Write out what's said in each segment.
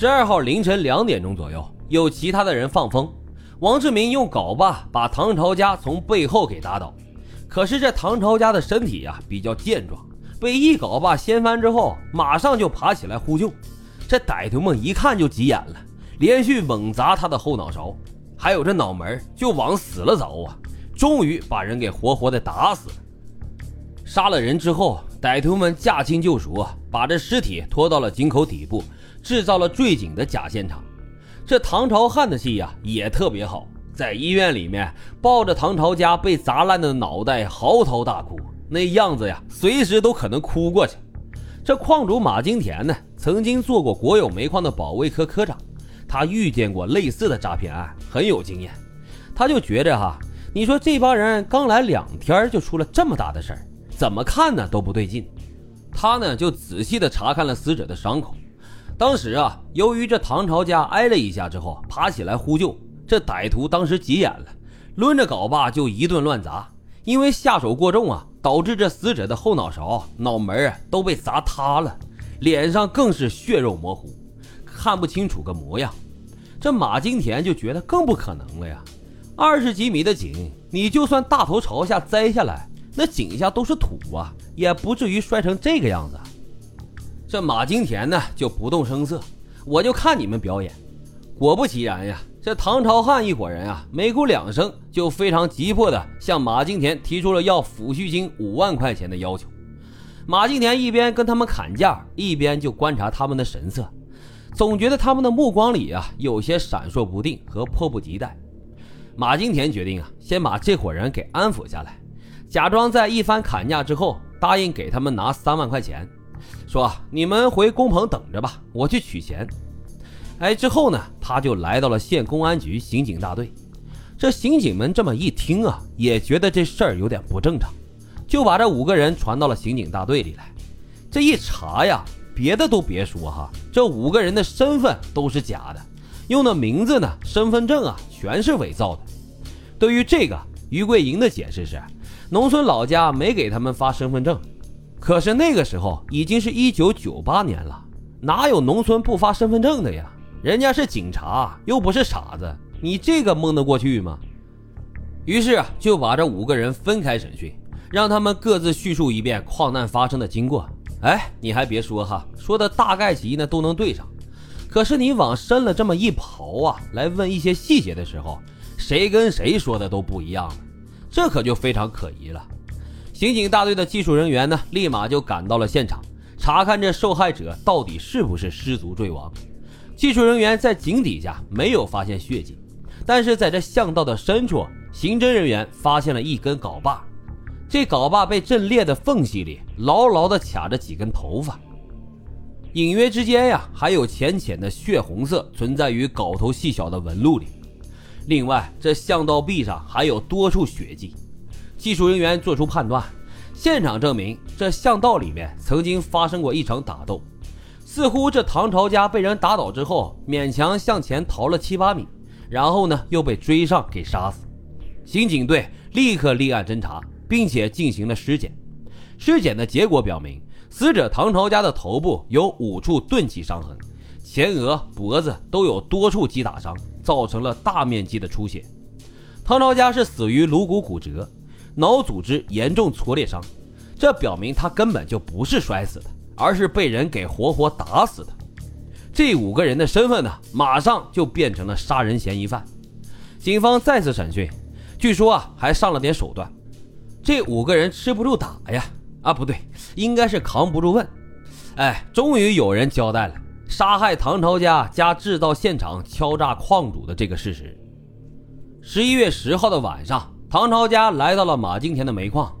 十二号凌晨两点钟左右，有其他的人放风，王志明用镐把把唐朝家从背后给打倒。可是这唐朝家的身体呀比较健壮，被一镐把掀翻之后，马上就爬起来呼救。这歹徒们一看就急眼了，连续猛砸他的后脑勺，还有这脑门就往死了凿啊！终于把人给活活的打死了。杀了人之后，歹徒们驾轻就熟啊，把这尸体拖到了井口底部，制造了坠井的假现场。这唐朝汉的戏呀也特别好，在医院里面抱着唐朝家被砸烂的脑袋嚎啕大哭，那样子呀，随时都可能哭过去。这矿主马金田呢，曾经做过国有煤矿的保卫科科长，他遇见过类似的诈骗案，很有经验。他就觉着哈，你说这帮人刚来两天就出了这么大的事儿。怎么看呢都不对劲，他呢就仔细的查看了死者的伤口。当时啊，由于这唐朝家挨了一下之后爬起来呼救，这歹徒当时急眼了，抡着镐把就一顿乱砸。因为下手过重啊，导致这死者的后脑勺、脑门啊都被砸塌了，脸上更是血肉模糊，看不清楚个模样。这马金田就觉得更不可能了呀，二十几米的井，你就算大头朝下栽下来。那井下都是土啊，也不至于摔成这个样子。这马金田呢就不动声色，我就看你们表演。果不其然呀，这唐朝汉一伙人啊，没哭两声就非常急迫的向马金田提出了要抚恤金五万块钱的要求。马金田一边跟他们砍价，一边就观察他们的神色，总觉得他们的目光里啊有些闪烁不定和迫不及待。马金田决定啊，先把这伙人给安抚下来。假装在一番砍价之后，答应给他们拿三万块钱，说：“你们回工棚等着吧，我去取钱。”哎，之后呢，他就来到了县公安局刑警大队。这刑警们这么一听啊，也觉得这事儿有点不正常，就把这五个人传到了刑警大队里来。这一查呀，别的都别说哈，这五个人的身份都是假的，用的名字呢、身份证啊，全是伪造的。对于这个，于桂英的解释是。农村老家没给他们发身份证，可是那个时候已经是一九九八年了，哪有农村不发身份证的呀？人家是警察，又不是傻子，你这个蒙得过去吗？于是就把这五个人分开审讯，让他们各自叙述一遍矿难发生的经过。哎，你还别说哈，说的大概齐呢都能对上，可是你往深了这么一刨啊，来问一些细节的时候，谁跟谁说的都不一样了。这可就非常可疑了。刑警大队的技术人员呢，立马就赶到了现场，查看这受害者到底是不是失足坠亡。技术人员在井底下没有发现血迹，但是在这巷道的深处，刑侦人员发现了一根镐把。这镐把被震裂的缝隙里牢牢地卡着几根头发，隐约之间呀，还有浅浅的血红色存在于镐头细小的纹路里。另外，这巷道壁上还有多处血迹，技术人员做出判断，现场证明这巷道里面曾经发生过一场打斗，似乎这唐朝家被人打倒之后，勉强向前逃了七八米，然后呢又被追上给杀死。刑警队立刻立案侦查，并且进行了尸检，尸检的结果表明，死者唐朝家的头部有五处钝器伤痕。前额、脖子都有多处击打伤，造成了大面积的出血。唐朝家是死于颅骨骨折，脑组织严重挫裂伤，这表明他根本就不是摔死的，而是被人给活活打死的。这五个人的身份呢，马上就变成了杀人嫌疑犯。警方再次审讯，据说啊，还上了点手段。这五个人吃不住打呀，啊不对，应该是扛不住问。哎，终于有人交代了。杀害唐朝家加制造现场敲诈矿主的这个事实。十一月十号的晚上，唐朝家来到了马金田的煤矿。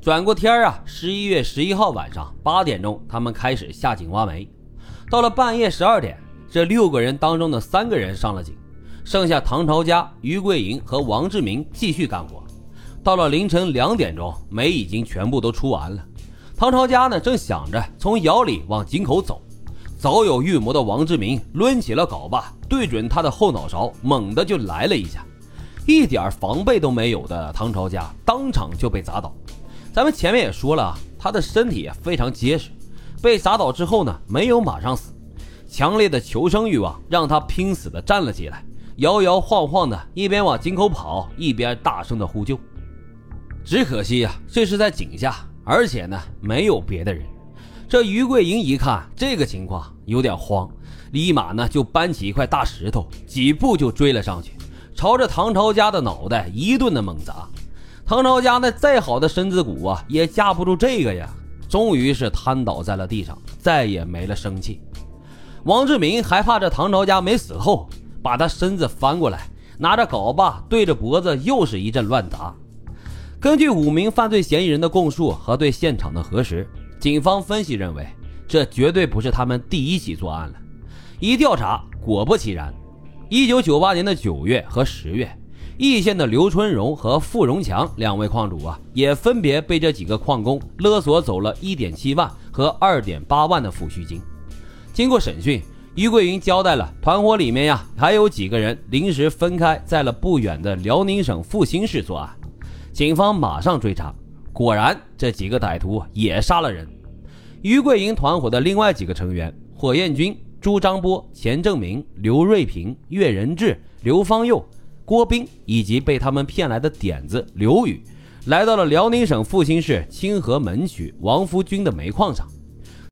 转过天啊，十一月十一号晚上八点钟，他们开始下井挖煤。到了半夜十二点，这六个人当中的三个人上了井，剩下唐朝家、于桂英和王志明继续干活。到了凌晨两点钟，煤已经全部都出完了。唐朝家呢，正想着从窑里往井口走。早有预谋的王志明抡起了镐把，对准他的后脑勺，猛地就来了一下。一点防备都没有的唐朝家当场就被砸倒。咱们前面也说了，他的身体非常结实，被砸倒之后呢，没有马上死。强烈的求生欲望让他拼死的站了起来，摇摇晃晃的，一边往井口跑，一边大声的呼救。只可惜呀，这是在井下，而且呢，没有别的人。这于桂英一看这个情况，有点慌，立马呢就搬起一块大石头，几步就追了上去，朝着唐朝家的脑袋一顿的猛砸。唐朝家那再好的身子骨啊，也架不住这个呀。终于是瘫倒在了地上，再也没了生气。王志明还怕这唐朝家没死后，把他身子翻过来，拿着镐把对着脖子又是一阵乱砸。根据五名犯罪嫌疑人的供述和对现场的核实，警方分析认为，这绝对不是他们第一起作案了。一调查，果不其然，一九九八年的九月和十月。易县的刘春荣和傅荣强两位矿主啊，也分别被这几个矿工勒索走了一点七万和二点八万的抚恤金。经过审讯，于桂云交代了团伙里面呀，还有几个人临时分开在了不远的辽宁省阜新市作案。警方马上追查，果然这几个歹徒也杀了人。于桂云团伙的另外几个成员火焰军、朱张波、钱正明、刘瑞平、岳仁志、刘方佑。郭斌以及被他们骗来的点子刘宇，来到了辽宁省阜新市清河门区王福军的煤矿上。